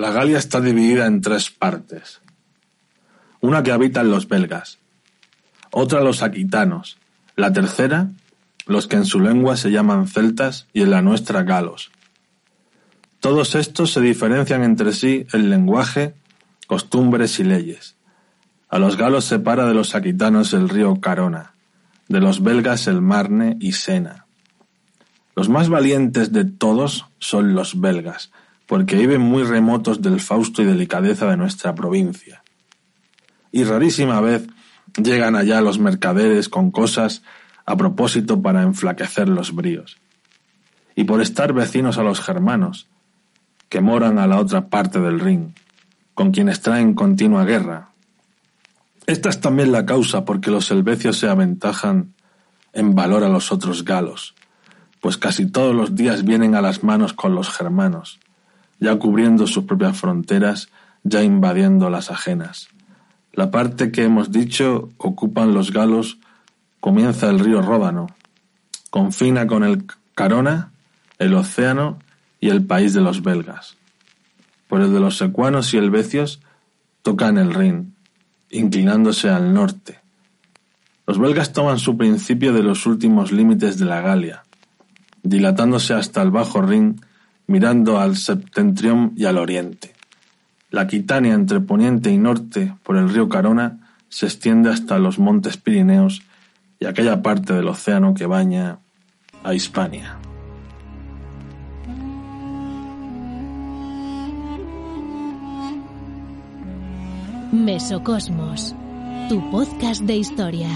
La Galia está dividida en tres partes. Una que habitan los belgas, otra los aquitanos, la tercera los que en su lengua se llaman celtas y en la nuestra galos. Todos estos se diferencian entre sí en lenguaje, costumbres y leyes. A los galos separa de los aquitanos el río Carona, de los belgas el Marne y Sena. Los más valientes de todos son los belgas, porque viven muy remotos del fausto y delicadeza de nuestra provincia. Y rarísima vez llegan allá los mercaderes con cosas a propósito para enflaquecer los bríos. Y por estar vecinos a los germanos, que moran a la otra parte del Rin, con quienes traen continua guerra. Esta es también la causa por que los helvecios se aventajan en valor a los otros galos, pues casi todos los días vienen a las manos con los germanos, ya cubriendo sus propias fronteras, ya invadiendo las ajenas. La parte que hemos dicho ocupan los galos, comienza el río Ródano, confina con el Carona, el océano y el país de los belgas. Por el de los secuanos y helvecios tocan el Rin, inclinándose al norte. Los belgas toman su principio de los últimos límites de la Galia, dilatándose hasta el bajo Rin mirando al septentrión y al oriente. La Quitania entre poniente y norte por el río Carona se extiende hasta los montes Pirineos y aquella parte del océano que baña a Hispania. Mesocosmos, tu podcast de historia.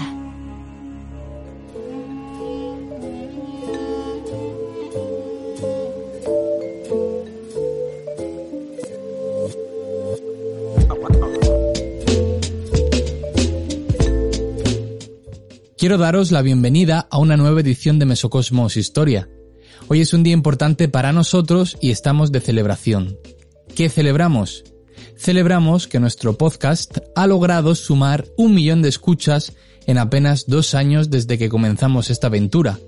Quiero daros la bienvenida a una nueva edición de Mesocosmos Historia. Hoy es un día importante para nosotros y estamos de celebración. ¿Qué celebramos? Celebramos que nuestro podcast ha logrado sumar un millón de escuchas en apenas dos años desde que comenzamos esta aventura.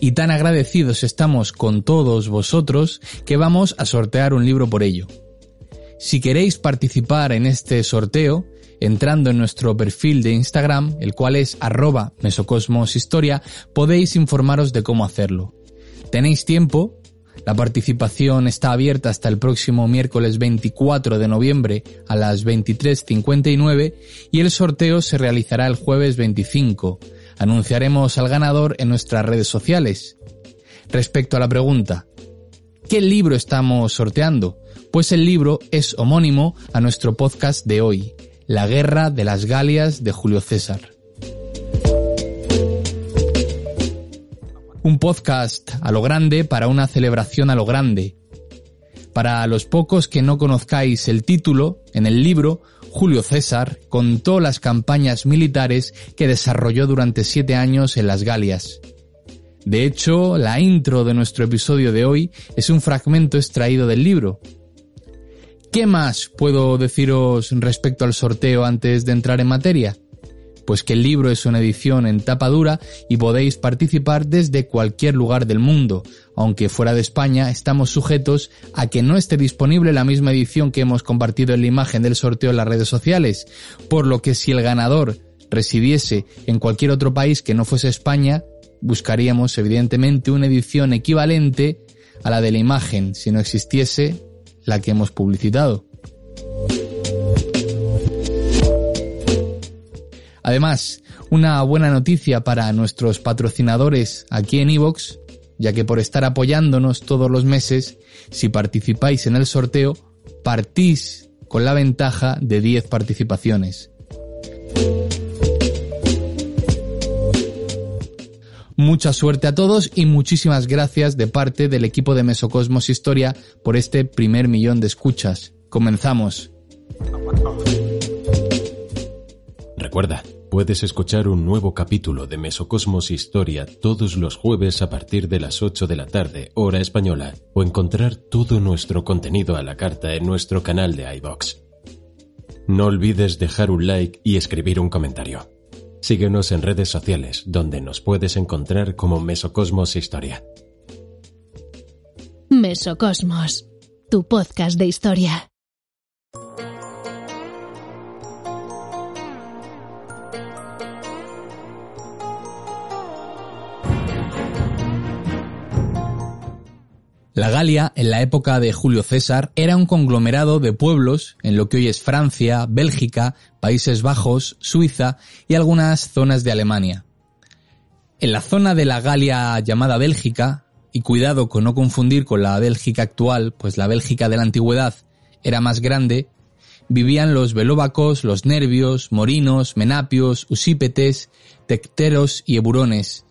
Y tan agradecidos estamos con todos vosotros que vamos a sortear un libro por ello. Si queréis participar en este sorteo, entrando en nuestro perfil de Instagram, el cual es arroba mesocosmoshistoria, podéis informaros de cómo hacerlo. Tenéis tiempo, la participación está abierta hasta el próximo miércoles 24 de noviembre a las 23.59 y el sorteo se realizará el jueves 25. Anunciaremos al ganador en nuestras redes sociales. Respecto a la pregunta, ¿qué libro estamos sorteando? Pues el libro es homónimo a nuestro podcast de hoy, la guerra de las Galias de Julio César. Un podcast a lo grande para una celebración a lo grande. Para los pocos que no conozcáis el título, en el libro, Julio César contó las campañas militares que desarrolló durante siete años en las Galias. De hecho, la intro de nuestro episodio de hoy es un fragmento extraído del libro, ¿Qué más puedo deciros respecto al sorteo antes de entrar en materia? Pues que el libro es una edición en tapa dura y podéis participar desde cualquier lugar del mundo, aunque fuera de España estamos sujetos a que no esté disponible la misma edición que hemos compartido en la imagen del sorteo en las redes sociales, por lo que si el ganador residiese en cualquier otro país que no fuese España, buscaríamos evidentemente una edición equivalente a la de la imagen si no existiese la que hemos publicitado. Además, una buena noticia para nuestros patrocinadores aquí en Evox, ya que por estar apoyándonos todos los meses, si participáis en el sorteo, partís con la ventaja de 10 participaciones. Mucha suerte a todos y muchísimas gracias de parte del equipo de Mesocosmos Historia por este primer millón de escuchas. Comenzamos. Recuerda, puedes escuchar un nuevo capítulo de Mesocosmos Historia todos los jueves a partir de las 8 de la tarde, hora española, o encontrar todo nuestro contenido a la carta en nuestro canal de iBox. No olvides dejar un like y escribir un comentario. Síguenos en redes sociales, donde nos puedes encontrar como Mesocosmos Historia. Mesocosmos, tu podcast de historia. La Galia, en la época de Julio César, era un conglomerado de pueblos en lo que hoy es Francia, Bélgica, Países Bajos, Suiza y algunas zonas de Alemania. En la zona de la Galia llamada Bélgica, y cuidado con no confundir con la Bélgica actual, pues la Bélgica de la antigüedad era más grande, vivían los velóbacos, los nervios, morinos, menapios, usípetes, tecteros y eburones,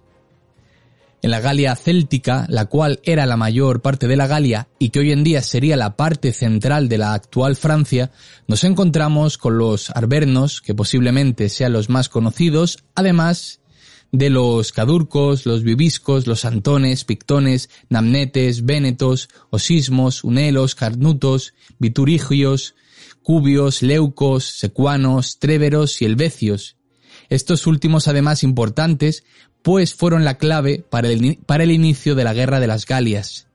en la Galia céltica, la cual era la mayor parte de la Galia y que hoy en día sería la parte central de la actual Francia, nos encontramos con los arvernos, que posiblemente sean los más conocidos, además de los cadurcos, los viviscos, los antones, pictones, namnetes, vénetos, osismos, unelos, carnutos, viturigios, cubios, leucos, secuanos, tréveros y helvecios. Estos últimos además importantes pues fueron la clave para el, para el inicio de la Guerra de las Galias.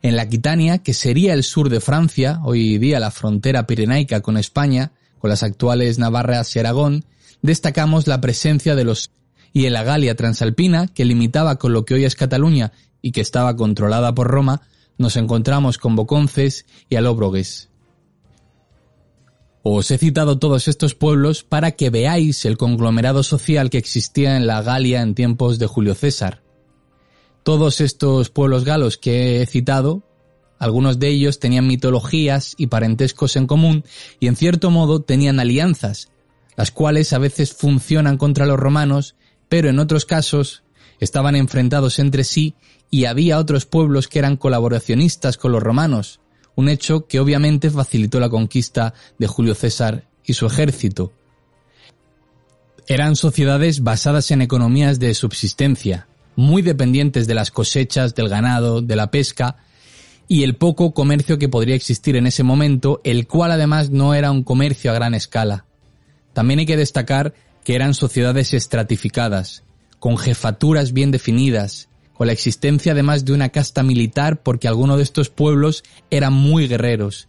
En la Aquitania, que sería el sur de Francia, hoy día la frontera pirenaica con España, con las actuales Navarras y Aragón, destacamos la presencia de los y en la Galia transalpina, que limitaba con lo que hoy es Cataluña y que estaba controlada por Roma, nos encontramos con Boconces y Alóbrogues. Os he citado todos estos pueblos para que veáis el conglomerado social que existía en la Galia en tiempos de Julio César. Todos estos pueblos galos que he citado, algunos de ellos tenían mitologías y parentescos en común y en cierto modo tenían alianzas, las cuales a veces funcionan contra los romanos, pero en otros casos estaban enfrentados entre sí y había otros pueblos que eran colaboracionistas con los romanos, un hecho que obviamente facilitó la conquista de Julio César y su ejército. Eran sociedades basadas en economías de subsistencia, muy dependientes de las cosechas, del ganado, de la pesca y el poco comercio que podría existir en ese momento, el cual además no era un comercio a gran escala. También hay que destacar que eran sociedades estratificadas, con jefaturas bien definidas, con la existencia además de una casta militar porque algunos de estos pueblos eran muy guerreros.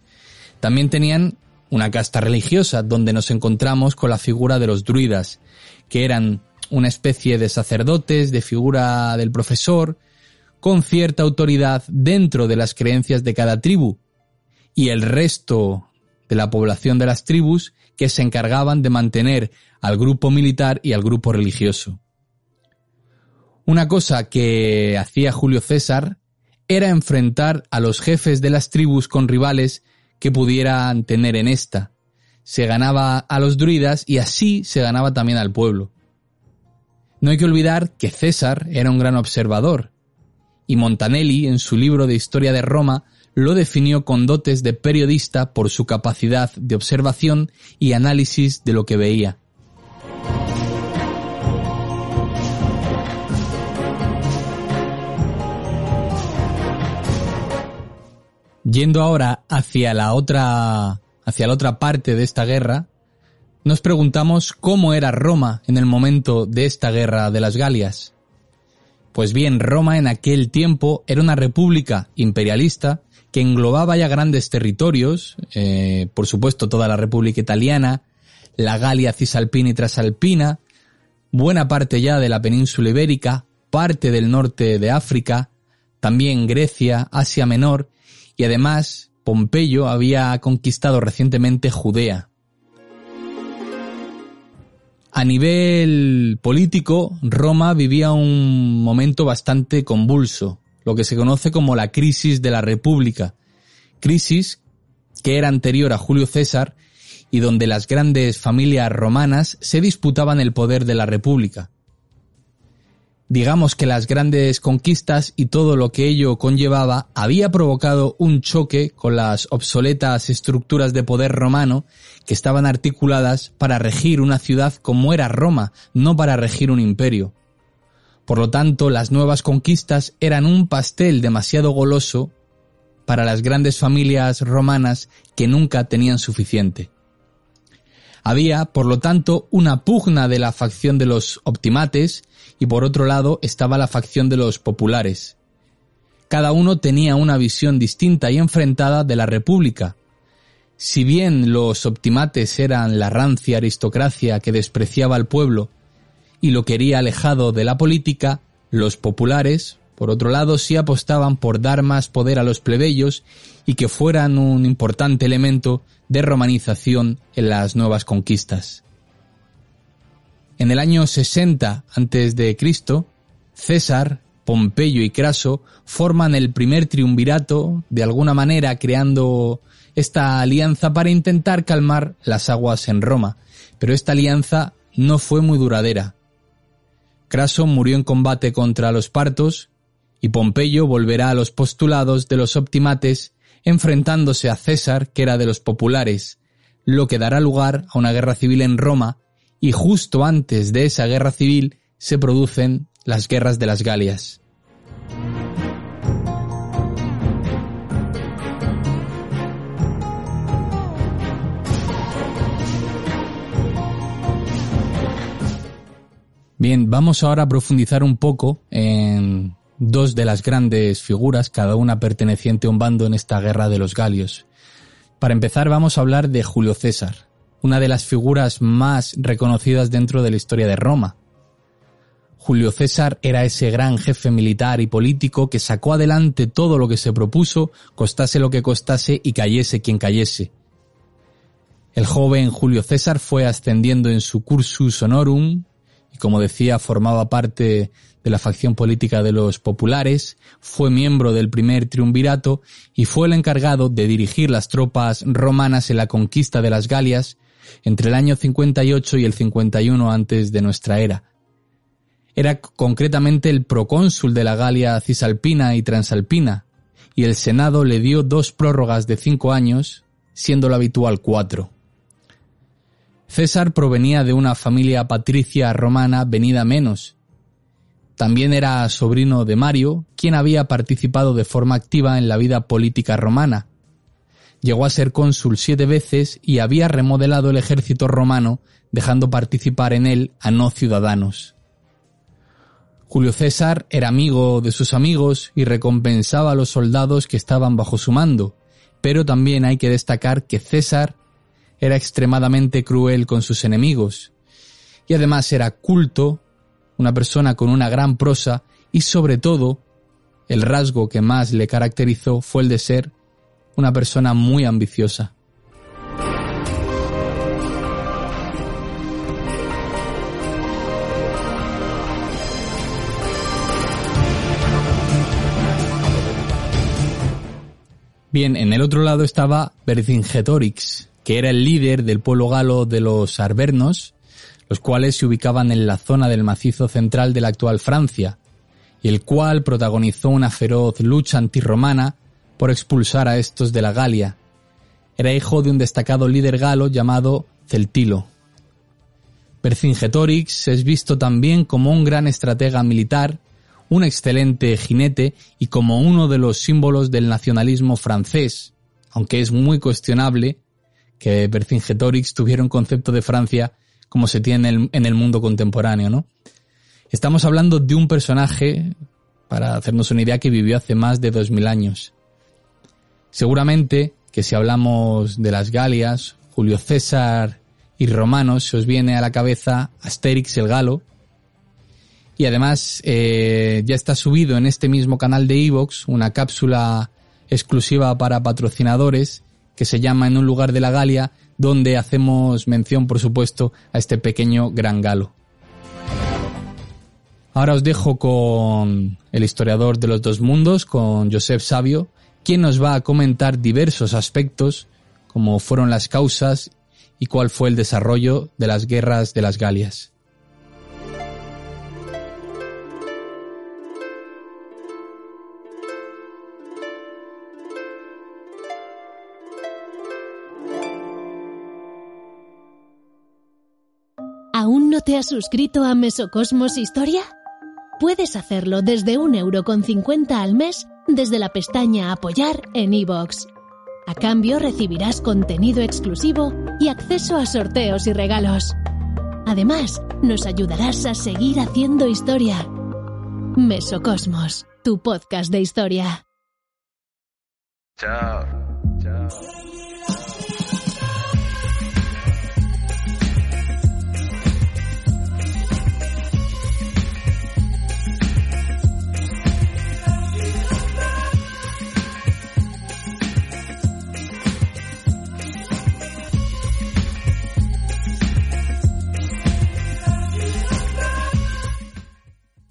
También tenían una casta religiosa donde nos encontramos con la figura de los druidas, que eran una especie de sacerdotes, de figura del profesor, con cierta autoridad dentro de las creencias de cada tribu, y el resto de la población de las tribus que se encargaban de mantener al grupo militar y al grupo religioso. Una cosa que hacía Julio César era enfrentar a los jefes de las tribus con rivales que pudieran tener en esta. Se ganaba a los druidas y así se ganaba también al pueblo. No hay que olvidar que César era un gran observador, y Montanelli, en su libro de Historia de Roma, lo definió con dotes de periodista por su capacidad de observación y análisis de lo que veía. Yendo ahora hacia la otra, hacia la otra parte de esta guerra, nos preguntamos cómo era Roma en el momento de esta guerra de las Galias. Pues bien, Roma en aquel tiempo era una república imperialista que englobaba ya grandes territorios, eh, por supuesto toda la República Italiana, la Galia cisalpina y trasalpina, buena parte ya de la península ibérica, parte del norte de África, también Grecia, Asia Menor y además Pompeyo había conquistado recientemente Judea. A nivel político, Roma vivía un momento bastante convulso, lo que se conoce como la crisis de la República, crisis que era anterior a Julio César y donde las grandes familias romanas se disputaban el poder de la República digamos que las grandes conquistas y todo lo que ello conllevaba había provocado un choque con las obsoletas estructuras de poder romano que estaban articuladas para regir una ciudad como era Roma, no para regir un imperio. Por lo tanto, las nuevas conquistas eran un pastel demasiado goloso para las grandes familias romanas que nunca tenían suficiente. Había, por lo tanto, una pugna de la facción de los optimates y por otro lado estaba la facción de los populares. Cada uno tenía una visión distinta y enfrentada de la República. Si bien los optimates eran la rancia aristocracia que despreciaba al pueblo y lo quería alejado de la política, los populares, por otro lado, sí apostaban por dar más poder a los plebeyos y que fueran un importante elemento de romanización en las nuevas conquistas. En el año 60 a.C., César, Pompeyo y Craso forman el primer triunvirato, de alguna manera creando esta alianza para intentar calmar las aguas en Roma, pero esta alianza no fue muy duradera. Craso murió en combate contra los partos y Pompeyo volverá a los postulados de los optimates enfrentándose a César, que era de los populares, lo que dará lugar a una guerra civil en Roma, y justo antes de esa guerra civil se producen las guerras de las Galias. Bien, vamos ahora a profundizar un poco en dos de las grandes figuras, cada una perteneciente a un bando en esta guerra de los Galios. Para empezar vamos a hablar de Julio César, una de las figuras más reconocidas dentro de la historia de Roma. Julio César era ese gran jefe militar y político que sacó adelante todo lo que se propuso, costase lo que costase y cayese quien cayese. El joven Julio César fue ascendiendo en su cursus honorum y como decía formaba parte de la facción política de los populares, fue miembro del primer triunvirato y fue el encargado de dirigir las tropas romanas en la conquista de las Galias entre el año 58 y el 51 antes de nuestra era. Era concretamente el procónsul de la Galia cisalpina y transalpina, y el Senado le dio dos prórrogas de cinco años, siendo lo habitual cuatro. César provenía de una familia patricia romana venida menos, también era sobrino de Mario, quien había participado de forma activa en la vida política romana. Llegó a ser cónsul siete veces y había remodelado el ejército romano, dejando participar en él a no ciudadanos. Julio César era amigo de sus amigos y recompensaba a los soldados que estaban bajo su mando, pero también hay que destacar que César era extremadamente cruel con sus enemigos, y además era culto una persona con una gran prosa y sobre todo el rasgo que más le caracterizó fue el de ser una persona muy ambiciosa. Bien, en el otro lado estaba Vercingetorix, que era el líder del pueblo galo de los Arvernos, los cuales se ubicaban en la zona del macizo central de la actual Francia, y el cual protagonizó una feroz lucha antirromana por expulsar a estos de la Galia. Era hijo de un destacado líder galo llamado Celtilo. Vercingetorix es visto también como un gran estratega militar, un excelente jinete y como uno de los símbolos del nacionalismo francés, aunque es muy cuestionable que Vercingetorix tuviera un concepto de Francia como se tiene en el, mundo contemporáneo, ¿no? Estamos hablando de un personaje, para hacernos una idea, que vivió hace más de 2000 años. Seguramente que si hablamos de las Galias, Julio César y romanos, se os viene a la cabeza Asterix el Galo. Y además eh, ya está subido en este mismo canal de Evox una cápsula exclusiva para patrocinadores que se llama En un lugar de la Galia, donde hacemos mención, por supuesto, a este pequeño gran galo. Ahora os dejo con el historiador de los dos mundos, con Joseph Sabio, quien nos va a comentar diversos aspectos, como fueron las causas y cuál fue el desarrollo de las guerras de las Galias. Te has suscrito a Mesocosmos Historia? Puedes hacerlo desde un euro con cincuenta al mes desde la pestaña Apoyar en iVoox. A cambio recibirás contenido exclusivo y acceso a sorteos y regalos. Además, nos ayudarás a seguir haciendo historia. Mesocosmos tu podcast de historia. Chao. Chao.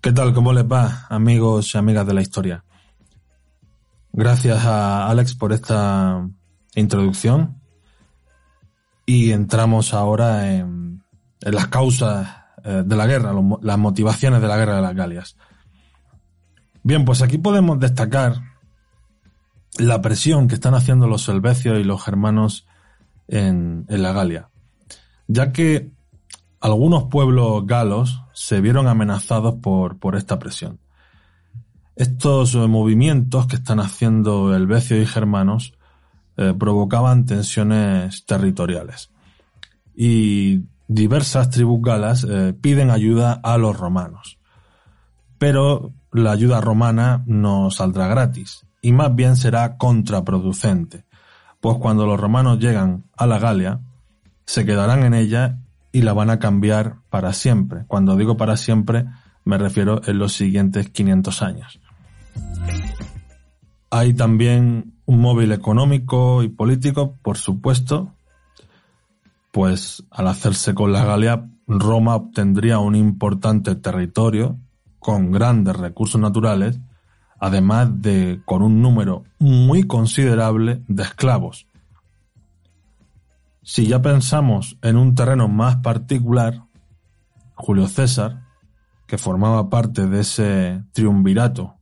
¿Qué tal? ¿Cómo les va, amigos y amigas de la historia? Gracias a Alex por esta introducción. Y entramos ahora en, las causas eh, de la guerra, las motivaciones de la guerra de las Galias. Bien, pues aquí podemos destacar la presión que están haciendo los helvecios y los germanos en la Galia, ya que algunos pueblos galos se vieron amenazados por, por esta presión. Estos eh, movimientos que están haciendo helvecios y germanos eh, provocaban tensiones territoriales. Y diversas tribus galas eh, piden ayuda a los romanos. Pero la ayuda romana no saldrá gratis y más bien será contraproducente, pues cuando los romanos llegan a la Galia, se quedarán en ella y la van a cambiar para siempre. Cuando digo para siempre, me refiero en los siguientes 500 años. Hay también un móvil económico y político, por supuesto, pues al hacerse con la Galia, Roma obtendría un importante territorio con grandes recursos naturales, además de con un número muy considerable de esclavos. Si ya pensamos en un terreno más particular, Julio César, que formaba parte de ese triunvirato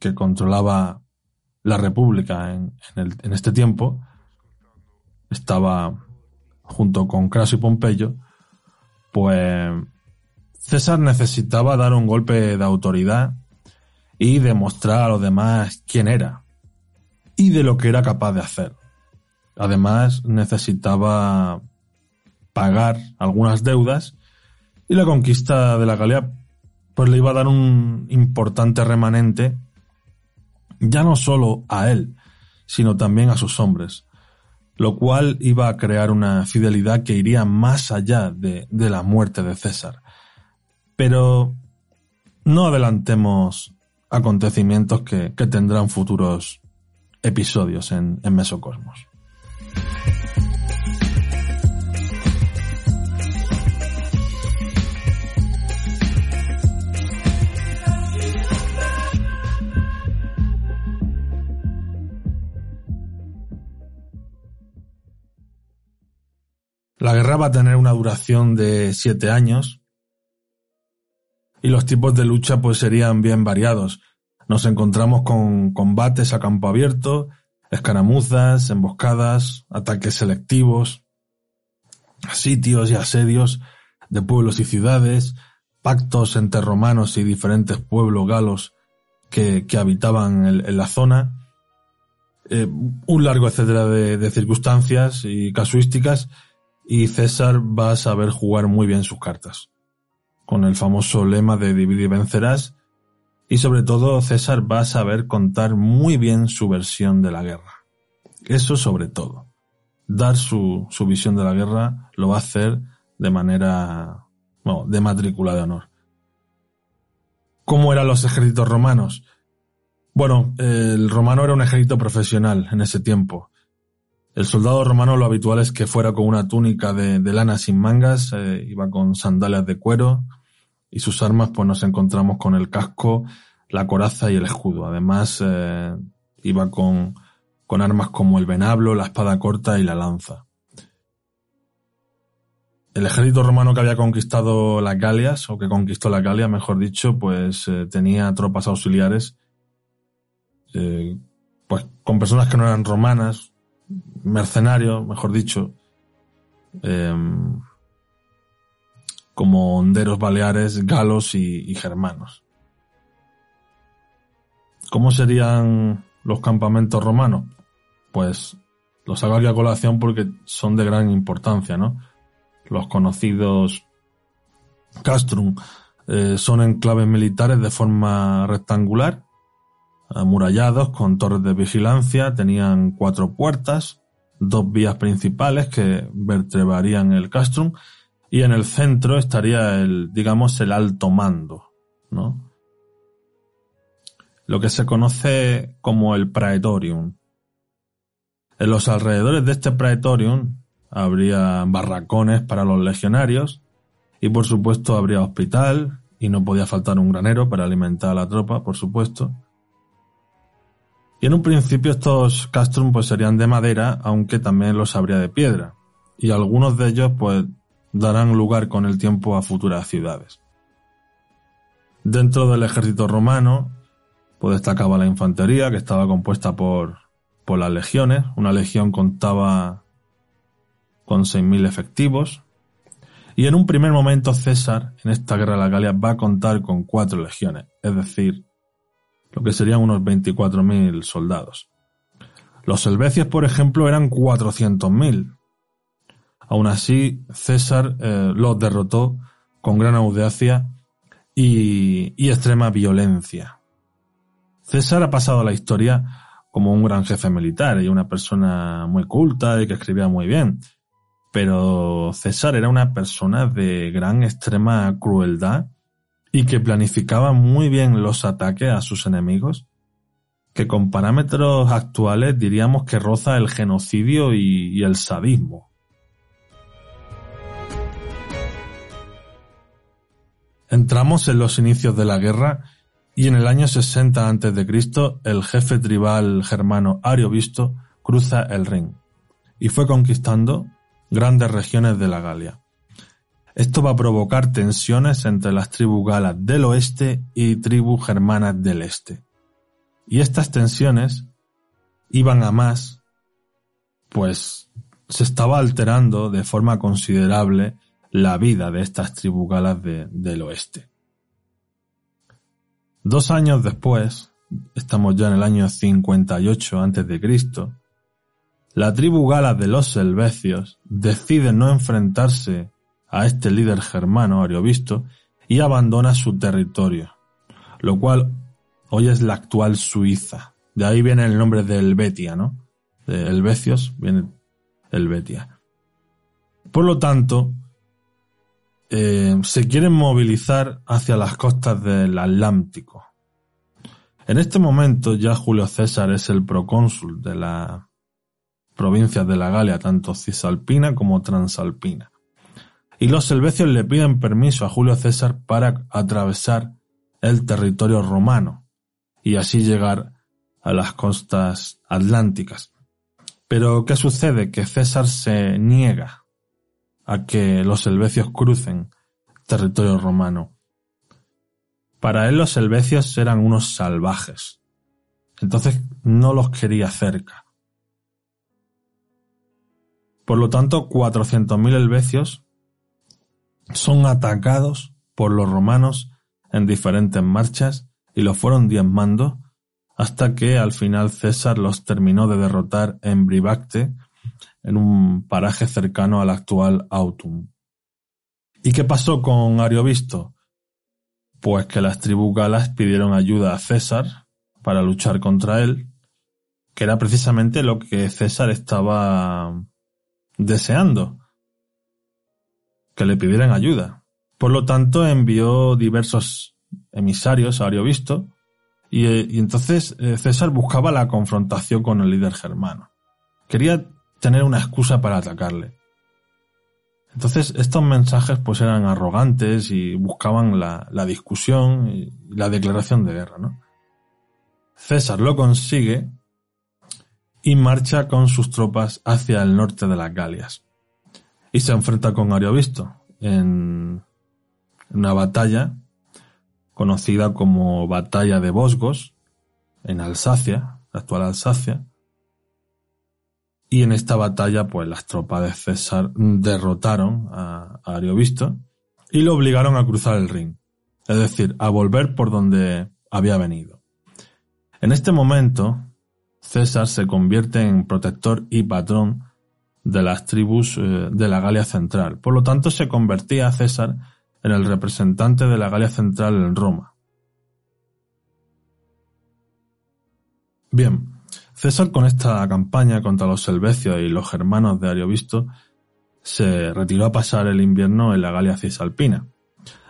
que controlaba la República en, en este tiempo, estaba junto con Craso y Pompeyo, pues César necesitaba dar un golpe de autoridad y demostrar a los demás quién era y de lo que era capaz de hacer. Además, necesitaba pagar algunas deudas y la conquista de la Galia pues le iba a dar un importante remanente ya no solo a él, sino también a sus hombres, lo cual iba a crear una fidelidad que iría más allá de, la muerte de César. Pero no adelantemos acontecimientos que, tendrán futuros episodios en Mesocosmos. La guerra va a tener una duración de siete años y los tipos de lucha pues serían bien variados. Nos encontramos con combates a campo abierto, escaramuzas, emboscadas, ataques selectivos, sitios y asedios de pueblos y ciudades, pactos entre romanos y diferentes pueblos galos que, que habitaban en, en la zona, eh, un largo etcétera de, de circunstancias y casuísticas y César va a saber jugar muy bien sus cartas, con el famoso lema de divide y vencerás, y sobre todo César va a saber contar muy bien su versión de la guerra. Eso sobre todo. Dar su, su visión de la guerra lo va a hacer de manera, bueno, de matrícula de honor. ¿Cómo eran los ejércitos romanos? Bueno, el romano era un ejército profesional en ese tiempo. El soldado romano lo habitual es que fuera con una túnica de, lana sin mangas, eh, iba con sandalias de cuero y sus armas pues nos encontramos con el casco, la coraza y el escudo. Además eh, iba con, con armas como el venablo, la espada corta y la lanza. El ejército romano que había conquistado las Galias, o que conquistó la Galia, mejor dicho, pues eh, tenía tropas auxiliares, eh, pues con personas que no eran romanas, mercenarios, mejor dicho, como honderos baleares, galos y, germanos. ¿Cómo serían los campamentos romanos? Pues los hago aquí a colación porque son de gran importancia, ¿no? Los conocidos castrum eh, son enclaves militares de forma rectangular amurallados con torres de vigilancia, tenían cuatro puertas, dos vías principales que vertebrarían el castrum y en el centro estaría el, digamos, el alto mando, ¿no? Lo que se conoce como el praetorium. En los alrededores de este praetorium habría barracones para los legionarios y por supuesto habría hospital y no podía faltar un granero para alimentar a la tropa, por supuesto. Y en un principio estos castrum pues serían de madera, aunque también los habría de piedra. Y algunos de ellos pues darán lugar con el tiempo a futuras ciudades. Dentro del ejército romano, pues destacaba la infantería, que estaba compuesta por, por las legiones. Una legión contaba con 6.000 efectivos. Y en un primer momento César, en esta guerra de la Galia, va a contar con cuatro legiones, es decir, lo que serían unos 24.000 soldados. Los helvecios, por ejemplo, eran 400.000. Aún así, César eh, los derrotó con gran audacia y, y extrema violencia. César ha pasado a la historia como un gran jefe militar y una persona muy culta y que escribía muy bien. Pero César era una persona de gran extrema crueldad y que planificaba muy bien los ataques a sus enemigos, que con parámetros actuales diríamos que roza el genocidio y, el sadismo. Entramos en los inicios de la guerra y en el año 60 a.C. el jefe tribal germano Ariovisto cruza el Rin y fue conquistando grandes regiones de la Galia. Esto va a provocar tensiones entre las tribus galas del oeste y tribus germanas del este. Y estas tensiones iban a más, pues se estaba alterando de forma considerable la vida de estas tribus galas del oeste. Dos años después, estamos ya en el año 58 a.C., la tribu gala de los Helvecios decide no enfrentarse a este líder germano Ariovisto y abandona su territorio, lo cual hoy es la actual Suiza. De ahí viene el nombre de Helvetia, ¿no? De Helvecios viene Helvetia. Por lo tanto, eh, se quieren movilizar hacia las costas del Atlántico. En este momento ya Julio César es el procónsul de las provincias de la Galia, tanto cisalpina como transalpina y los helvecios le piden permiso a Julio César para atravesar el territorio romano y así llegar a las costas atlánticas. Pero ¿qué sucede? Que César se niega a que los helvecios crucen territorio romano. Para él los helvecios eran unos salvajes. Entonces no los quería cerca. Por lo tanto, 400.000 helvecios son atacados por los romanos en diferentes marchas y los fueron diezmando hasta que al final César los terminó de derrotar en Bribacte, en un paraje cercano al actual Autum. ¿Y qué pasó con Ariovisto? Pues que las tribus galas pidieron ayuda a César para luchar contra él, que era precisamente lo que César estaba deseando, que le pidieran ayuda. Por lo tanto, envió diversos emisarios a Ariovisto y, eh, y entonces eh, César buscaba la confrontación con el líder germano. Quería tener una excusa para atacarle. Entonces estos mensajes pues eran arrogantes y buscaban la, la discusión y la declaración de guerra, ¿no? César lo consigue y marcha con sus tropas hacia el norte de las Galias y se enfrenta con Ariovisto en una batalla conocida como Batalla de Bosgos en Alsacia, la actual Alsacia. Y en esta batalla, pues las tropas de César derrotaron a, a Ariovisto y lo obligaron a cruzar el Rin, es decir, a volver por donde había venido. En este momento, César se convierte en protector y patrón de las tribus eh, de la Galia Central. Por lo tanto, se convertía César en el representante de la Galia Central en Roma. Bien, César con esta campaña contra los selvecios y los germanos de Ariovisto se retiró a pasar el invierno en la Galia Cisalpina.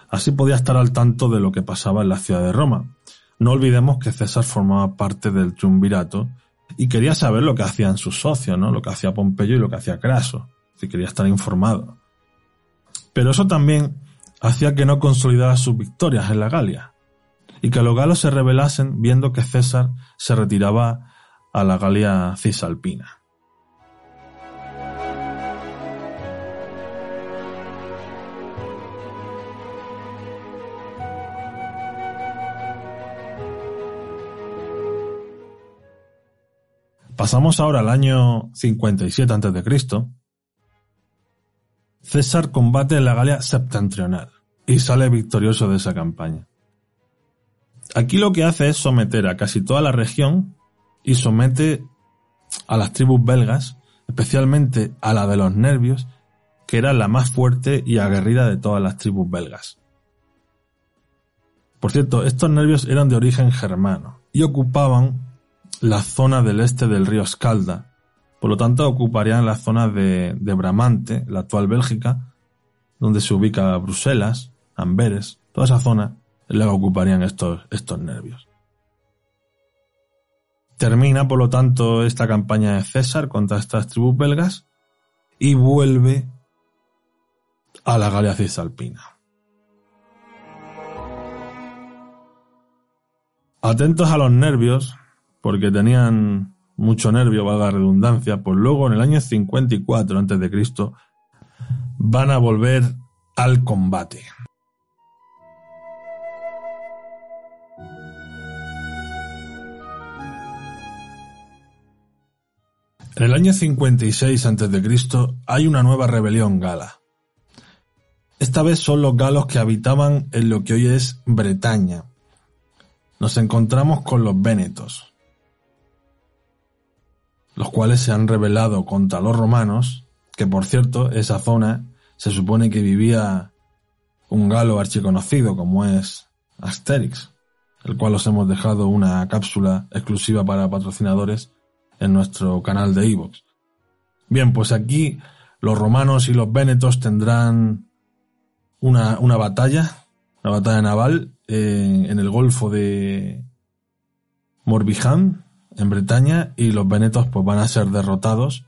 Así podía estar al tanto de lo que pasaba en la ciudad de Roma. No olvidemos que César formaba parte del triunvirato y quería saber lo que hacían sus socios, ¿no? Lo que hacía Pompeyo y lo que hacía Craso. Si quería estar informado. Pero eso también hacía que no consolidara sus victorias en la Galia y que los galos se rebelasen viendo que César se retiraba a la Galia cisalpina. Pasamos ahora al año 57 a.C. César combate en la Galia septentrional y sale victorioso de esa campaña. Aquí lo que hace es someter a casi toda la región y somete a las tribus belgas, especialmente a la de los nervios, que era la más fuerte y aguerrida de todas las tribus belgas. Por cierto, estos nervios eran de origen germano y ocupaban la zona del este del río Escalda. Por lo tanto, ocuparían la zona de, Bramante, la actual Bélgica, donde se ubica Bruselas, Amberes, toda esa zona, luego ocuparían estos, estos nervios. Termina, por lo tanto, esta campaña de César contra estas tribus belgas y vuelve a la Galia Cisalpina. Atentos a los nervios, porque tenían mucho nervio, valga la redundancia, pues luego en el año 54 a.C. van a volver al combate. En el año 56 a.C. hay una nueva rebelión gala. Esta vez son los galos que habitaban en lo que hoy es Bretaña. Nos encontramos con los vénetos los cuales se han rebelado contra los romanos, que por cierto, esa zona se supone que vivía un galo archiconocido como es Asterix, el cual os hemos dejado una cápsula exclusiva para patrocinadores en nuestro canal de Evox. Bien, pues aquí los romanos y los vénetos tendrán una, una batalla, una batalla naval eh, en el Golfo de Morbihan, en Bretaña y los venetos pues van a ser derrotados.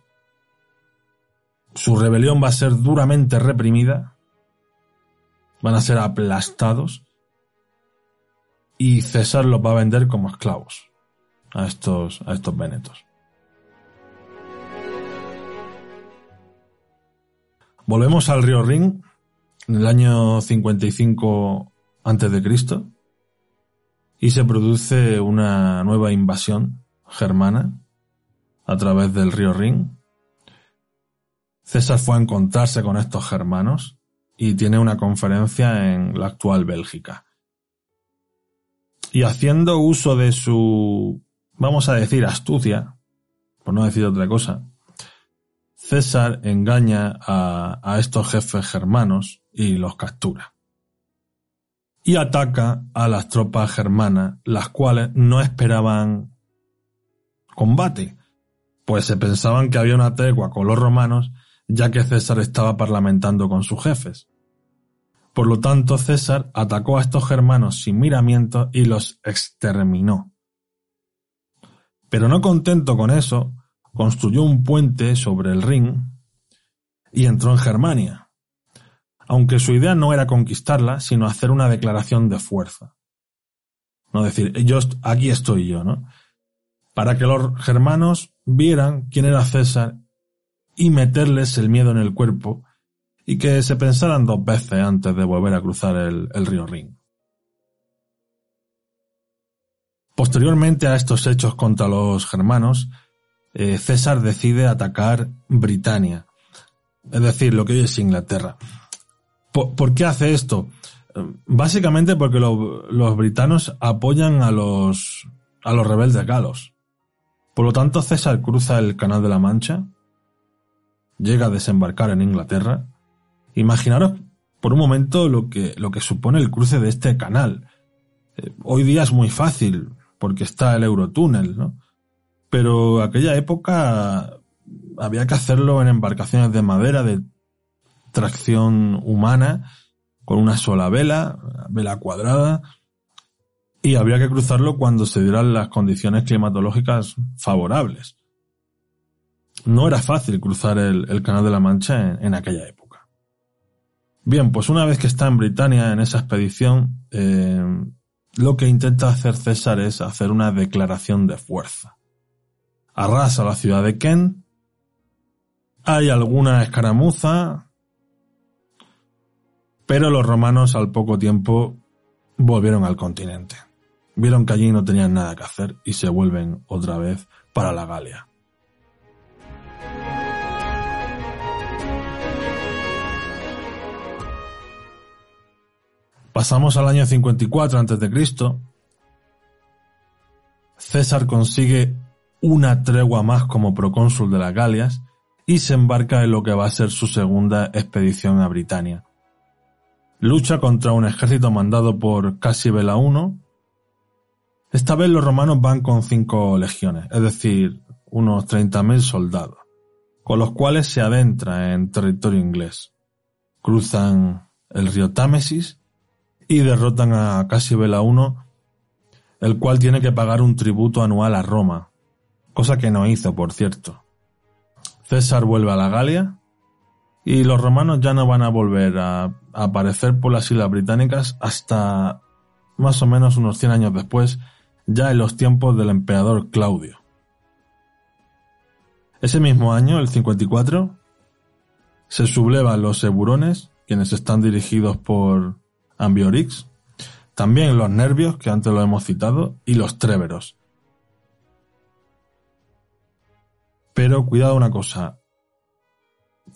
Su rebelión va a ser duramente reprimida. Van a ser aplastados. Y César los va a vender como esclavos a estos, a estos venetos. Volvemos al río Rin en el año 55 a.C. y se produce una nueva invasión germana a través del río Rin. César fue a encontrarse con estos germanos y tiene una conferencia en la actual Bélgica. Y haciendo uso de su, vamos a decir, astucia, por no decir otra cosa, César engaña a, estos jefes germanos y los captura. Y ataca a las tropas germanas, las cuales no esperaban combate, pues se pensaban que había una tregua con los romanos, ya que César estaba parlamentando con sus jefes. Por lo tanto, César atacó a estos germanos sin miramientos y los exterminó. Pero no contento con eso, construyó un puente sobre el Rin y entró en Germania, aunque su idea no era conquistarla, sino hacer una declaración de fuerza. No decir, yo aquí estoy yo, ¿no? para que los germanos vieran quién era César y meterles el miedo en el cuerpo y que se pensaran dos veces antes de volver a cruzar el, río Rin. Posteriormente a estos hechos contra los germanos, eh, César decide atacar Britania, es decir, lo que hoy es Inglaterra. ¿Por, qué hace esto? Básicamente porque los britanos apoyan a los, a los rebeldes galos. Por lo tanto, César cruza el Canal de la Mancha, llega a desembarcar en Inglaterra. Imaginaros por un momento lo que, lo que supone el cruce de este canal. Eh, hoy día es muy fácil, porque está el Eurotúnel, ¿no? Pero aquella época había que hacerlo en embarcaciones de madera de tracción humana, con una sola vela, vela cuadrada, y habría que cruzarlo cuando se dieran las condiciones climatológicas favorables. No era fácil cruzar el, Canal de la Mancha en, aquella época. Bien, pues una vez que está en Britania en esa expedición, eh, lo que intenta hacer César es hacer una declaración de fuerza. Arrasa la ciudad de Kent, hay alguna escaramuza, pero los romanos al poco tiempo volvieron al continente. Vieron que allí no tenían nada que hacer y se vuelven otra vez para la Galia. Pasamos al año 54 a.C. César consigue una tregua más como procónsul de las Galias y se embarca en lo que va a ser su segunda expedición a Britania. Lucha contra un ejército mandado por Casibela I. Esta vez los romanos van con cinco legiones, es decir, unos 30.000 soldados, con los cuales se adentra en territorio inglés. Cruzan el río Támesis y derrotan a Casibela I, el cual tiene que pagar un tributo anual a Roma, cosa que no hizo, por cierto. César vuelve a la Galia y los romanos ya no van a volver a, aparecer por las islas británicas hasta más o menos unos 100 años después, ya en los tiempos del emperador Claudio. Ese mismo año, el 54, se sublevan los eburones, quienes están dirigidos por Ambiorix, también los nervios, que antes lo hemos citado, y los tréveros, Pero cuidado una cosa.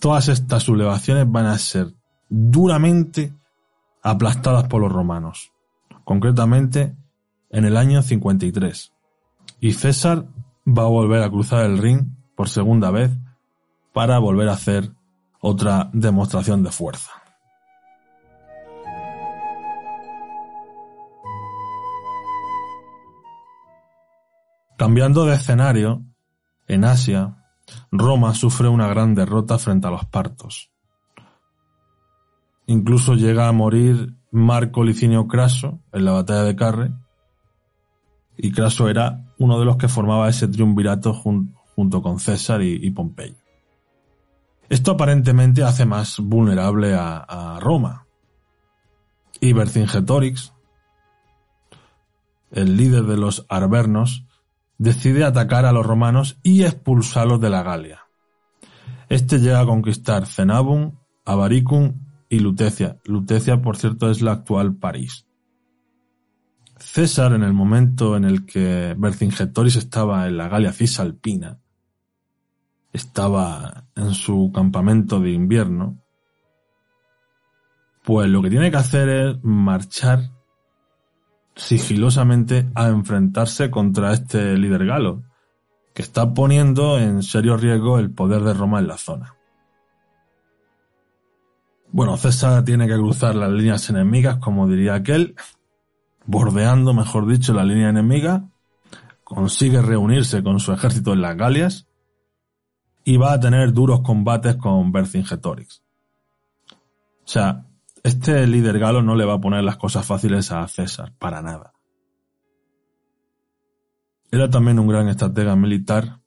Todas estas sublevaciones van a ser duramente aplastadas por los romanos. Concretamente en el año 53. Y César va a volver a cruzar el Rin por segunda vez para volver a hacer otra demostración de fuerza. Cambiando de escenario, en Asia, Roma sufre una gran derrota frente a los partos. Incluso llega a morir Marco Licinio Craso en la batalla de Carre, y Craso era uno de los que formaba ese triunvirato junto con César y, Pompeyo. Esto aparentemente hace más vulnerable a, a Roma. Y Vercingetorix, el líder de los arvernos, decide atacar a los romanos y expulsarlos de la Galia. Este llega a conquistar Cenabum, Avaricum y Lutecia. Lutecia, por cierto, es la actual París. César, en el momento en el que Vercingetorix estaba en la Galia Cisalpina, estaba en su campamento de invierno, pues lo que tiene que hacer es marchar sigilosamente a enfrentarse contra este líder galo, que está poniendo en serio riesgo el poder de Roma en la zona. Bueno, César tiene que cruzar las líneas enemigas, como diría aquel, bordeando, mejor dicho, la línea enemiga, consigue reunirse con su ejército en las Galias y va a tener duros combates con Vercingetorix. O sea, este líder galo no le va a poner las cosas fáciles a César, para nada. Era también un gran estratega militar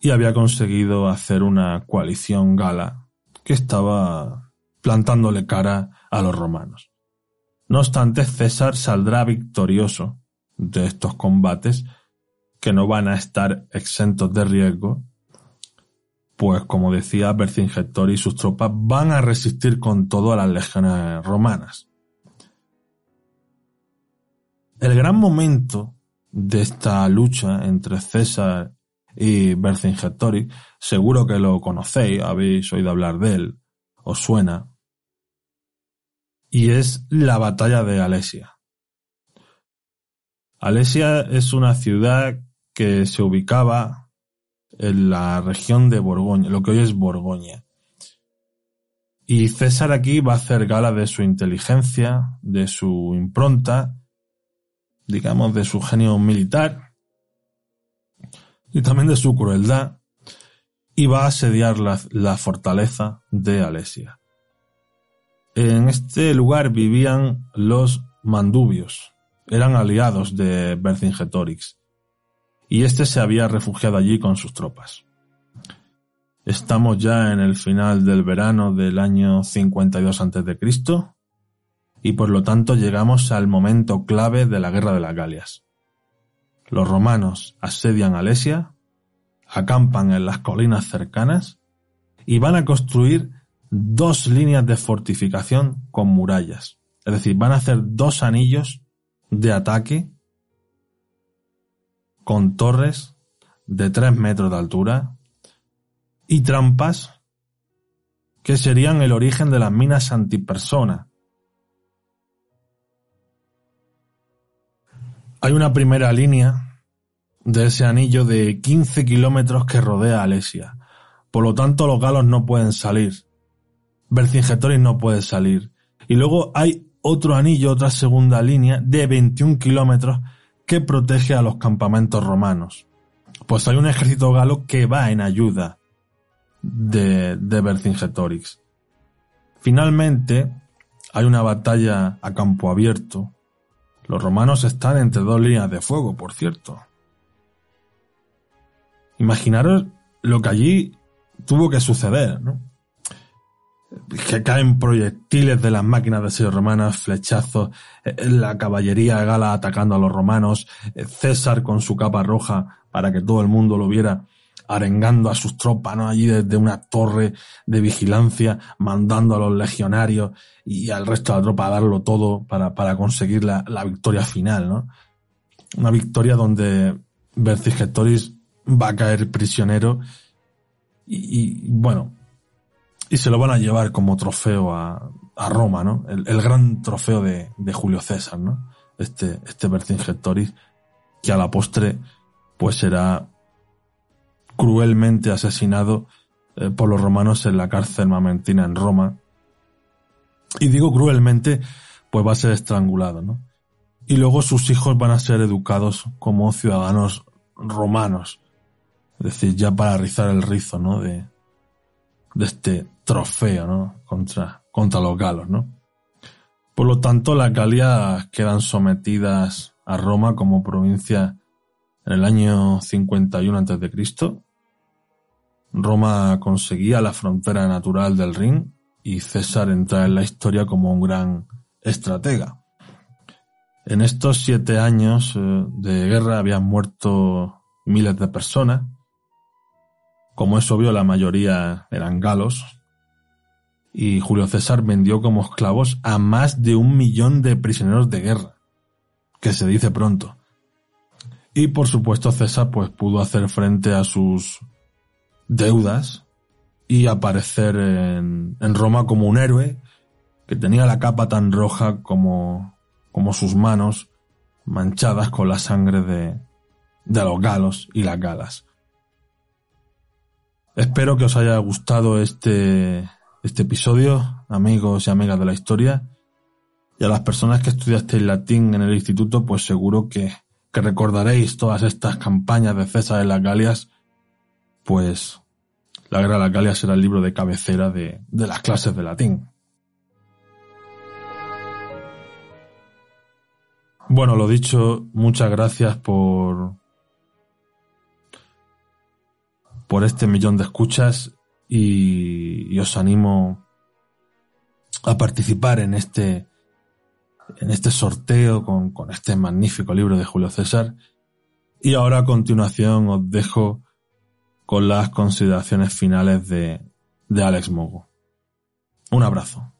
y había conseguido hacer una coalición gala que estaba plantándole cara a los romanos. No obstante, César saldrá victorioso de estos combates que no van a estar exentos de riesgo pues como decía Vercingetorix y sus tropas van a resistir con todo a las legiones romanas. El gran momento de esta lucha entre César y Vercingetorix, seguro que lo conocéis, habéis oído hablar de él, os suena, y es la batalla de Alesia. Alesia es una ciudad que se ubicaba en la región de Borgoña, lo que hoy es Borgoña. Y César aquí va a hacer gala de su inteligencia, de su impronta, digamos, de su genio militar, y también de su crueldad, y va a asediar la, fortaleza de Alesia. En este lugar vivían los mandubios, eran aliados de Vercingetorix, y este se había refugiado allí con sus tropas. Estamos ya en el final del verano del año 52 a.C. y por lo tanto llegamos al momento clave de la Guerra de las Galias. Los romanos asedian Alesia, acampan en las colinas cercanas y van a construir dos líneas de fortificación con murallas. Es decir, van a hacer dos anillos de ataque con torres de tres metros de altura y trampas que serían el origen de las minas antipersona. Hay una primera línea de ese anillo de 15 kilómetros que rodea a Alesia. Por lo tanto, los galos no pueden salir. Vercingetorix no puede salir. Y luego hay otro anillo, otra segunda línea de 21 kilómetros que protege a los campamentos romanos. Pues hay un ejército galo que va en ayuda de, de Vercingetorix. Finalmente, hay una batalla a campo abierto. Los romanos están entre dos líneas de fuego, por cierto. Imaginaros lo que allí tuvo que suceder, ¿no? Que caen proyectiles de las máquinas de sello romanas, flechazos, eh, la caballería gala atacando a los romanos, eh, César con su capa roja para que todo el mundo lo viera arengando a sus tropas, ¿no? Allí desde una torre de vigilancia, mandando a los legionarios y al resto de la tropa a darlo todo para, para conseguir la, la victoria final, ¿no? Una victoria donde Vercingetorix va a caer prisionero y, bueno, y se lo van a llevar como trofeo a, a Roma, ¿no? El, el, gran trofeo de, de Julio César, ¿no? Este, este Vercingetorix que a la postre pues será cruelmente asesinado eh, por los romanos en la cárcel mamentina en Roma. Y digo cruelmente, pues va a ser estrangulado, ¿no? Y luego sus hijos van a ser educados como ciudadanos romanos. Es decir, ya para rizar el rizo, ¿no? De, de este trofeo, ¿no? Contra, contra los galos, ¿no? Por lo tanto, las Galias quedan sometidas a Roma como provincia en el año 51 a.C. Roma conseguía la frontera natural del Rin y César entra en la historia como un gran estratega. En estos siete años eh, de guerra habían muerto miles de personas. Como es obvio, la mayoría eran galos. Y Julio César vendió como esclavos a más de un millón de prisioneros de guerra. Que se dice pronto. Y por supuesto César pues pudo hacer frente a sus deudas y aparecer en, en, Roma como un héroe que tenía la capa tan roja como, como sus manos manchadas con la sangre de, de los galos y las galas. Espero que os haya gustado este, este episodio, amigos y amigas de la historia. Y a las personas que estudiasteis latín en el instituto, pues seguro que, recordaréis todas estas campañas de César de las Galias, pues la Guerra de las Galias será el libro de cabecera de, de las clases de latín. Bueno, lo dicho, muchas gracias por por este millón de escuchas y, os animo a participar en este en este sorteo con, con este magnífico libro de Julio César. Y ahora a continuación os dejo con las consideraciones finales de, de Alex Mogo. Un abrazo.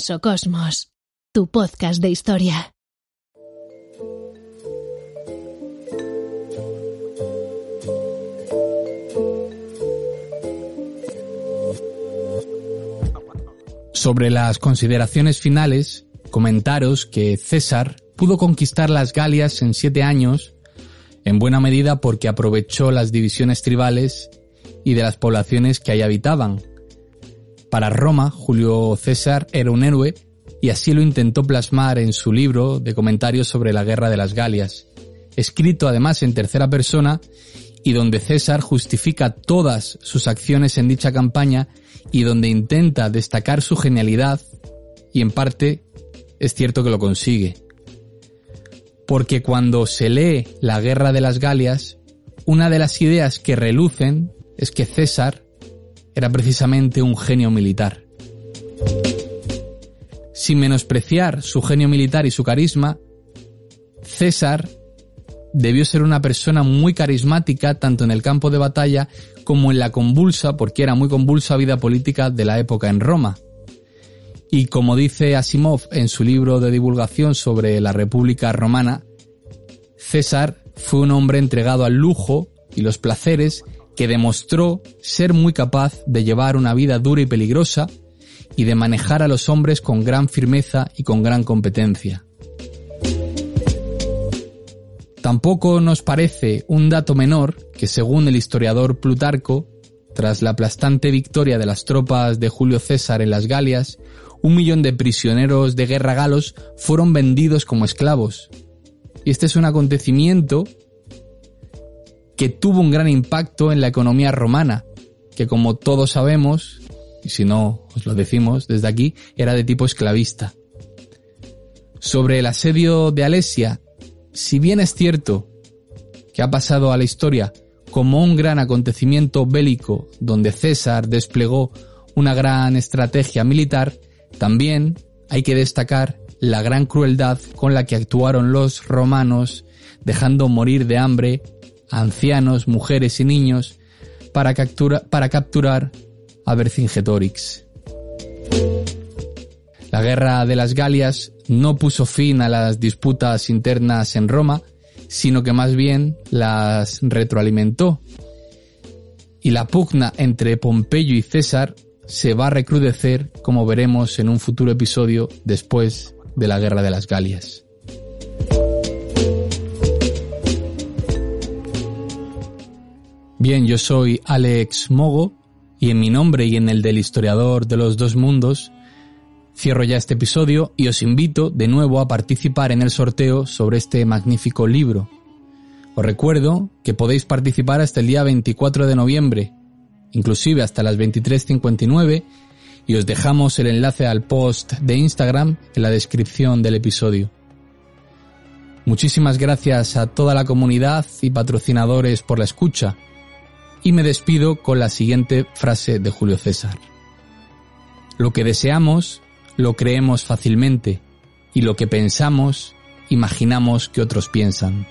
Mesocosmos, tu podcast de historia. Sobre las consideraciones finales, comentaros que César pudo conquistar las Galias en siete años, en buena medida porque aprovechó las divisiones tribales y de las poblaciones que ahí habitaban. Para Roma, Julio César era un héroe y así lo intentó plasmar en su libro de comentarios sobre la guerra de las Galias, escrito además en tercera persona y donde César justifica todas sus acciones en dicha campaña y donde intenta destacar su genialidad y en parte es cierto que lo consigue. Porque cuando se lee La Guerra de las Galias, una de las ideas que relucen es que César era precisamente un genio militar. Sin menospreciar su genio militar y su carisma, César debió ser una persona muy carismática tanto en el campo de batalla como en la convulsa, porque era muy convulsa vida política de la época en Roma. Y como dice Asimov en su libro de divulgación sobre la República Romana, César fue un hombre entregado al lujo y los placeres que demostró ser muy capaz de llevar una vida dura y peligrosa y de manejar a los hombres con gran firmeza y con gran competencia. Tampoco nos parece un dato menor que según el historiador Plutarco, tras la aplastante victoria de las tropas de Julio César en las Galias, un millón de prisioneros de guerra galos fueron vendidos como esclavos. Y este es un acontecimiento que tuvo un gran impacto en la economía romana, que como todos sabemos, y si no os lo decimos desde aquí, era de tipo esclavista. Sobre el asedio de Alesia si bien es cierto que ha pasado a la historia como un gran acontecimiento bélico donde César desplegó una gran estrategia militar, también hay que destacar la gran crueldad con la que actuaron los romanos, dejando morir de hambre ancianos, mujeres y niños para, para capturar a Vercingetorix. La guerra de las Galias no puso fin a las disputas internas en Roma, sino que más bien las retroalimentó. Y la pugna entre Pompeyo y César se va a recrudecer, como veremos en un futuro episodio después de la Guerra de las Galias. Bien, yo soy Alex Mogo y en mi nombre y en el del historiador de los dos mundos Cierro ya este episodio y os invito de nuevo a participar en el sorteo sobre este magnífico libro. Os recuerdo que podéis participar hasta el día 24 de noviembre, inclusive hasta las 23.59, y os dejamos el enlace al post de Instagram en la descripción del episodio. Muchísimas gracias a toda la comunidad y patrocinadores por la escucha, y me despido con la siguiente frase de Julio César. Lo que deseamos lo creemos fácilmente y lo que pensamos, imaginamos que otros piensan.